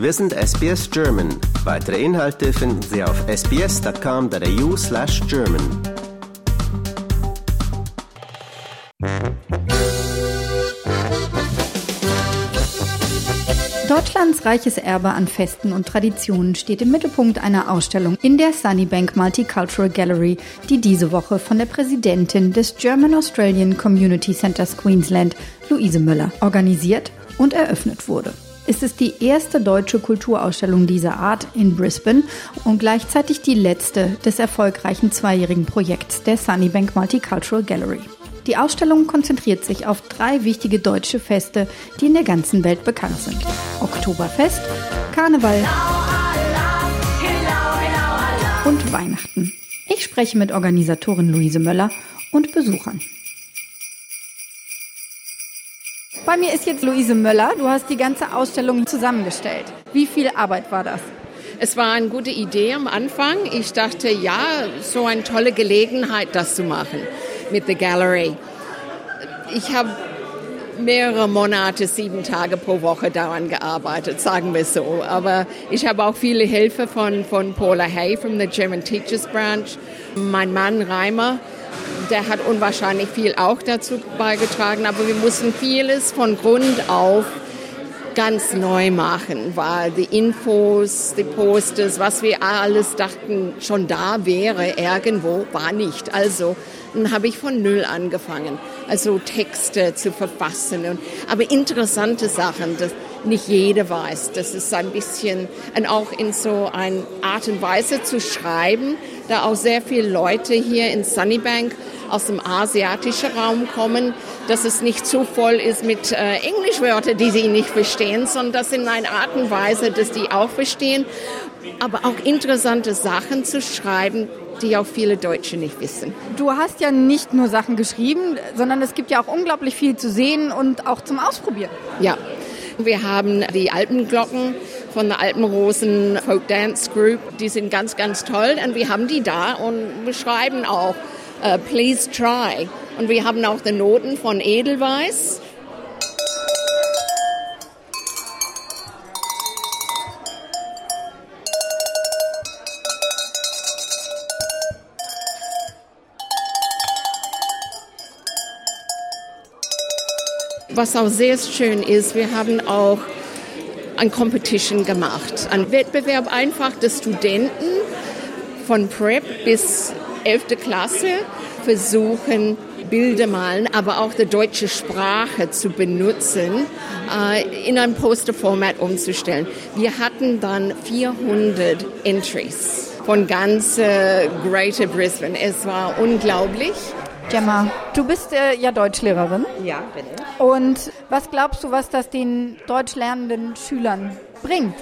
Wir sind SBS German. Weitere Inhalte finden Sie auf sbs.com.au slash German. Deutschlands reiches Erbe an Festen und Traditionen steht im Mittelpunkt einer Ausstellung in der Sunnybank Multicultural Gallery, die diese Woche von der Präsidentin des German Australian Community Centers Queensland, Luise Müller, organisiert und eröffnet wurde. Es ist die erste deutsche Kulturausstellung dieser Art in Brisbane und gleichzeitig die letzte des erfolgreichen zweijährigen Projekts der Sunnybank Multicultural Gallery. Die Ausstellung konzentriert sich auf drei wichtige deutsche Feste, die in der ganzen Welt bekannt sind. Oktoberfest, Karneval und Weihnachten. Ich spreche mit Organisatorin Luise Möller und Besuchern. Bei mir ist jetzt Luise Möller. Du hast die ganze Ausstellung zusammengestellt. Wie viel Arbeit war das? Es war eine gute Idee am Anfang. Ich dachte, ja, so eine tolle Gelegenheit, das zu machen mit der Gallery. Ich habe mehrere Monate, sieben Tage pro Woche daran gearbeitet, sagen wir so. Aber ich habe auch viele Hilfe von, von Paula Hay from the German Teachers Branch. Mein Mann Reimer, der hat unwahrscheinlich viel auch dazu beigetragen. Aber wir mussten vieles von Grund auf ganz neu machen, weil die Infos, die Posters, was wir alles dachten schon da wäre, irgendwo war nicht. Also dann habe ich von Null angefangen, also Texte zu verfassen. Und, aber interessante Sachen, das nicht jeder weiß. Das ist ein bisschen, und auch in so eine Art und Weise zu schreiben, da auch sehr viele Leute hier in Sunnybank aus dem asiatischen Raum kommen, dass es nicht zu voll ist mit äh, Englischwörtern, die sie nicht verstehen, sondern das in einer Art und Weise, dass die auch verstehen, aber auch interessante Sachen zu schreiben, die auch viele Deutsche nicht wissen. Du hast ja nicht nur Sachen geschrieben, sondern es gibt ja auch unglaublich viel zu sehen und auch zum Ausprobieren. Ja, wir haben die Alpenglocken von der Alpenrosen Folk Dance Group. Die sind ganz, ganz toll und wir haben die da und beschreiben auch uh, Please Try. Und wir haben auch die Noten von Edelweiss Was auch sehr schön ist, wir haben auch ein Competition gemacht, ein Wettbewerb einfach der Studenten von Prep bis 11. Klasse versuchen, Bilder malen, aber auch die deutsche Sprache zu benutzen, äh, in ein Posterformat umzustellen. Wir hatten dann 400 Entries von ganz äh, Greater Brisbane. Es war unglaublich. Gemma, du bist äh, ja Deutschlehrerin. Ja, bin ich. Und was glaubst du, was das den deutsch lernenden Schülern bringt?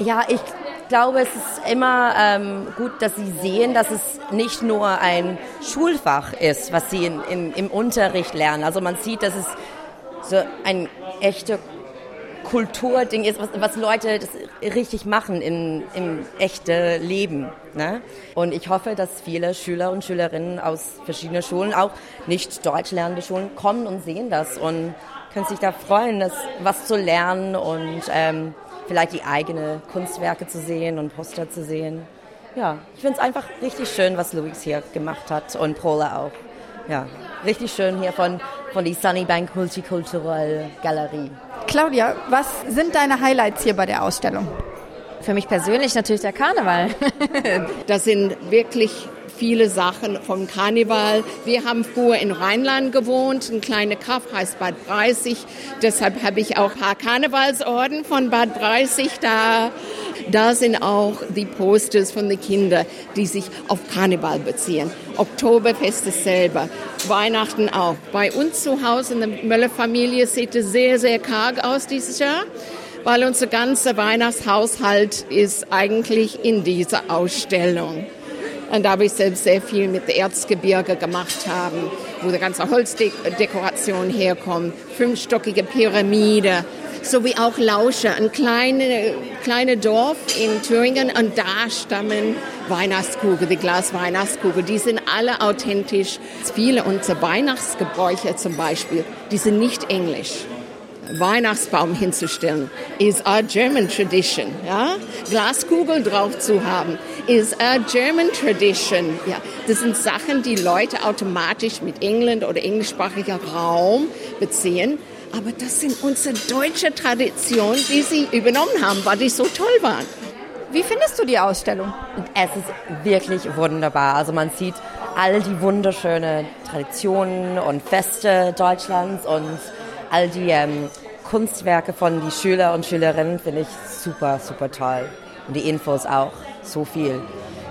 Ja, ich glaube, es ist immer ähm, gut, dass sie sehen, dass es nicht nur ein Schulfach ist, was sie in, in, im Unterricht lernen. Also man sieht, dass es so ein echter Kulturding ist, was, was Leute richtig machen in, im echten Leben. Ne? Und ich hoffe, dass viele Schüler und Schülerinnen aus verschiedenen Schulen, auch nicht deutsch lernende Schulen, kommen und sehen das und können sich da freuen, das was zu lernen und ähm, vielleicht die eigenen Kunstwerke zu sehen und Poster zu sehen. Ja, ich finde es einfach richtig schön, was Luis hier gemacht hat und Paula auch. Ja, richtig schön hier von, von die Sunnybank Multicultural Galerie. Claudia, was sind deine Highlights hier bei der Ausstellung? Für mich persönlich natürlich der Karneval. das sind wirklich viele Sachen vom Karneval. Wir haben früher in Rheinland gewohnt, ein kleiner Kaff heißt Bad Breisig. Deshalb habe ich auch ein paar Karnevalsorden von Bad Breisig da. Da sind auch die Posters von den Kindern, die sich auf Karneval beziehen. Oktoberfest ist selber, Weihnachten auch. Bei uns zu Hause in der Möller-Familie sieht es sehr, sehr karg aus dieses Jahr weil unser ganzer Weihnachtshaushalt ist eigentlich in dieser Ausstellung. Und da ich selbst sehr viel mit der Erzgebirge gemacht haben, wo die ganze Holzdekoration herkommt, fünfstockige Pyramide, sowie auch Lausche, ein kleines kleine Dorf in Thüringen und da stammen Weihnachtskugel, die Glasweihnachtskugel, die sind alle authentisch. Viele unserer Weihnachtsgebräuche zum Beispiel, die sind nicht englisch. Weihnachtsbaum hinzustellen, is a German tradition. Ja? Glaskugel drauf zu haben, is a German tradition. Ja? Das sind Sachen, die Leute automatisch mit England oder englischsprachiger Raum beziehen. Aber das sind unsere deutsche Traditionen, die sie übernommen haben, weil die so toll waren. Wie findest du die Ausstellung? Es ist wirklich wunderbar. Also man sieht all die wunderschönen Traditionen und Feste Deutschlands und all die ähm, Kunstwerke von den Schüler und Schülerinnen finde ich super, super toll. Und die Infos auch so viel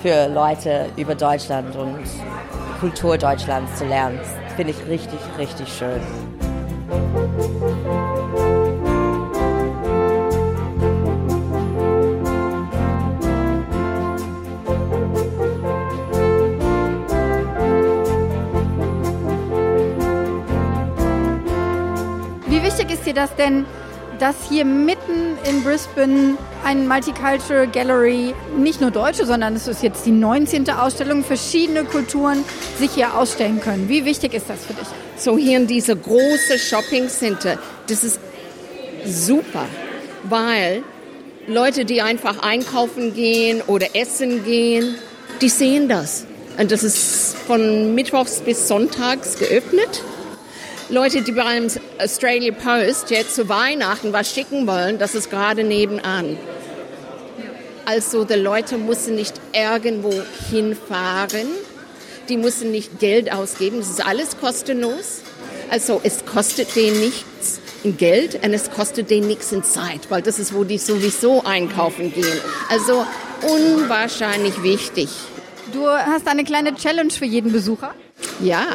für Leute über Deutschland und Kultur Deutschlands zu lernen. Finde ich richtig, richtig schön. Ist dir das denn, dass hier mitten in Brisbane ein Multicultural Gallery, nicht nur Deutsche, sondern es ist jetzt die 19. Ausstellung, verschiedene Kulturen sich hier ausstellen können. Wie wichtig ist das für dich? So hier in dieser große Shopping Center, das ist super, weil Leute, die einfach einkaufen gehen oder essen gehen, die sehen das. Und das ist von Mittwochs bis Sonntags geöffnet. Leute, die beim Australia Post jetzt zu Weihnachten was schicken wollen, das ist gerade nebenan. Also die Leute müssen nicht irgendwo hinfahren, die müssen nicht Geld ausgeben, das ist alles kostenlos. Also es kostet denen nichts in Geld und es kostet denen nichts in Zeit, weil das ist, wo die sowieso einkaufen gehen. Also unwahrscheinlich wichtig. Du hast eine kleine Challenge für jeden Besucher? Ja,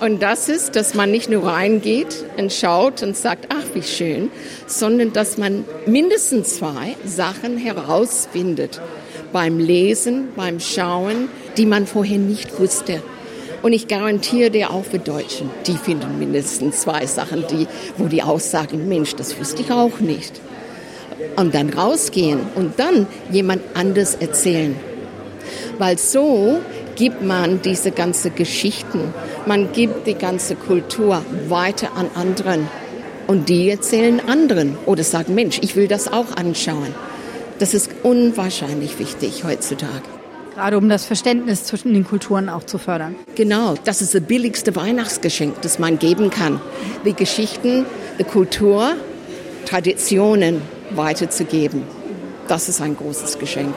und das ist, dass man nicht nur reingeht und schaut und sagt, ach, wie schön, sondern dass man mindestens zwei Sachen herausfindet beim Lesen, beim Schauen, die man vorher nicht wusste. Und ich garantiere dir auch für Deutschen, die finden mindestens zwei Sachen, die, wo die aussagen, Mensch, das wusste ich auch nicht. Und dann rausgehen und dann jemand anders erzählen. Weil so gibt man diese ganzen Geschichten, man gibt die ganze Kultur weiter an anderen und die erzählen anderen oder sagen, Mensch, ich will das auch anschauen. Das ist unwahrscheinlich wichtig heutzutage. Gerade um das Verständnis zwischen den Kulturen auch zu fördern. Genau, das ist das billigste Weihnachtsgeschenk, das man geben kann. Die Geschichten, die Kultur, Traditionen weiterzugeben. Das ist ein großes Geschenk.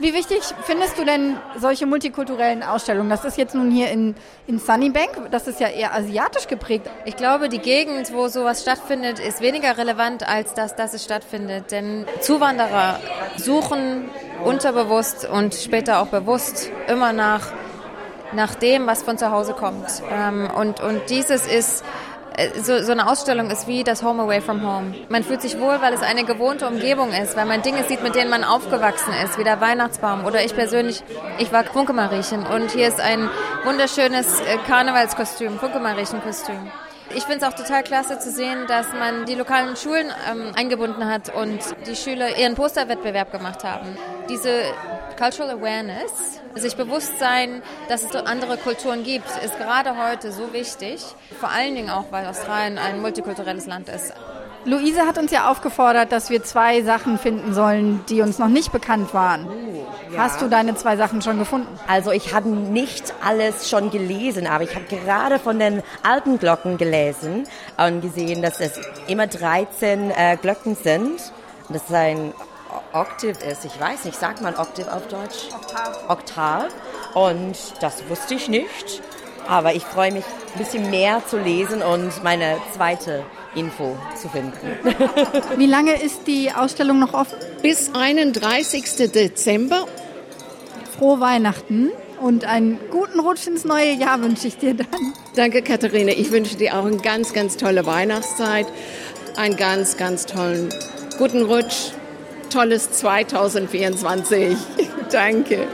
Wie wichtig findest du denn solche multikulturellen Ausstellungen? Das ist jetzt nun hier in, in Sunnybank, das ist ja eher asiatisch geprägt. Ich glaube, die Gegend, wo sowas stattfindet, ist weniger relevant, als dass, dass es stattfindet. Denn Zuwanderer suchen unterbewusst und später auch bewusst immer nach, nach dem, was von zu Hause kommt. Ähm, und, und dieses ist so, so eine Ausstellung ist wie das Home Away from Home. Man fühlt sich wohl, weil es eine gewohnte Umgebung ist, weil man Dinge sieht, mit denen man aufgewachsen ist, wie der Weihnachtsbaum. Oder ich persönlich, ich war Funkemariechen und hier ist ein wunderschönes äh, Karnevalskostüm, Funkemariechenkostüm. Ich finde es auch total klasse zu sehen, dass man die lokalen Schulen ähm, eingebunden hat und die Schüler ihren Posterwettbewerb gemacht haben. Diese Cultural Awareness, sich bewusst sein, dass es andere Kulturen gibt, ist gerade heute so wichtig. Vor allen Dingen auch, weil Australien ein multikulturelles Land ist. Luise hat uns ja aufgefordert, dass wir zwei Sachen finden sollen, die uns noch nicht bekannt waren. Uh, ja. Hast du deine zwei Sachen schon gefunden? Also ich habe nicht alles schon gelesen, aber ich habe gerade von den alten Glocken gelesen und gesehen, dass es immer 13 äh, Glocken sind. Und das ist ein Oktav ist. Ich weiß nicht, sagt man Oktav auf Deutsch? Oktav. Oktav. Und das wusste ich nicht. Aber ich freue mich, ein bisschen mehr zu lesen und meine zweite Info zu finden. Wie lange ist die Ausstellung noch offen? Bis 31. Dezember. Frohe Weihnachten und einen guten Rutsch ins neue Jahr wünsche ich dir dann. Danke, Katharina. Ich wünsche dir auch eine ganz, ganz tolle Weihnachtszeit, einen ganz, ganz tollen guten Rutsch tolles 2024. Danke.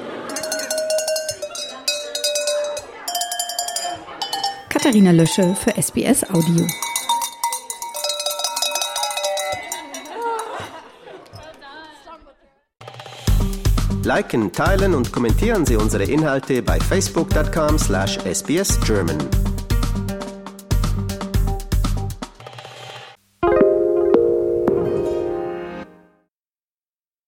Katharina Lösche für SBS Audio. Liken, teilen und kommentieren Sie unsere Inhalte bei facebook.com/sbsgerman.